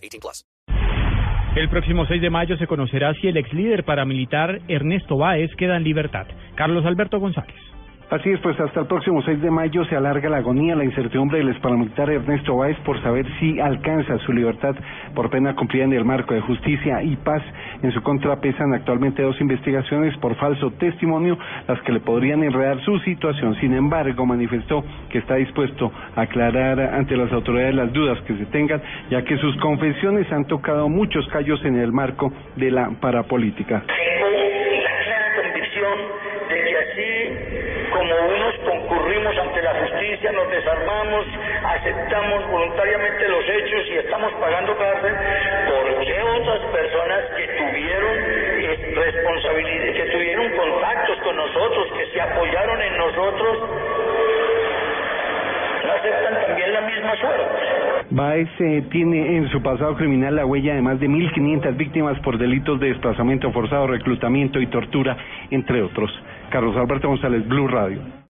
18 plus. El próximo 6 de mayo se conocerá si el ex líder paramilitar Ernesto Báez queda en libertad. Carlos Alberto González. Así es, pues hasta el próximo 6 de mayo se alarga la agonía, la incertidumbre del paramilitar Ernesto Báez por saber si alcanza su libertad por pena cumplida en el marco de justicia y paz. En su contra pesan actualmente dos investigaciones por falso testimonio, las que le podrían enredar su situación. Sin embargo, manifestó que está dispuesto a aclarar ante las autoridades las dudas que se tengan, ya que sus confesiones han tocado muchos callos en el marco de la parapolítica. Tengo la convicción de que así como unos concurrimos ante la justicia, nos desarmamos, aceptamos voluntariamente los hechos y estamos pagando cárcel, ¿por qué otras personas que tuvieron eh, responsabilidad, que tuvieron contactos con nosotros, que se apoyaron en nosotros, no aceptan también la misma suerte? Baez eh, tiene en su pasado criminal la huella de más de 1.500 víctimas por delitos de desplazamiento forzado, reclutamiento y tortura, entre otros. Carlos Alberto González, Blue Radio.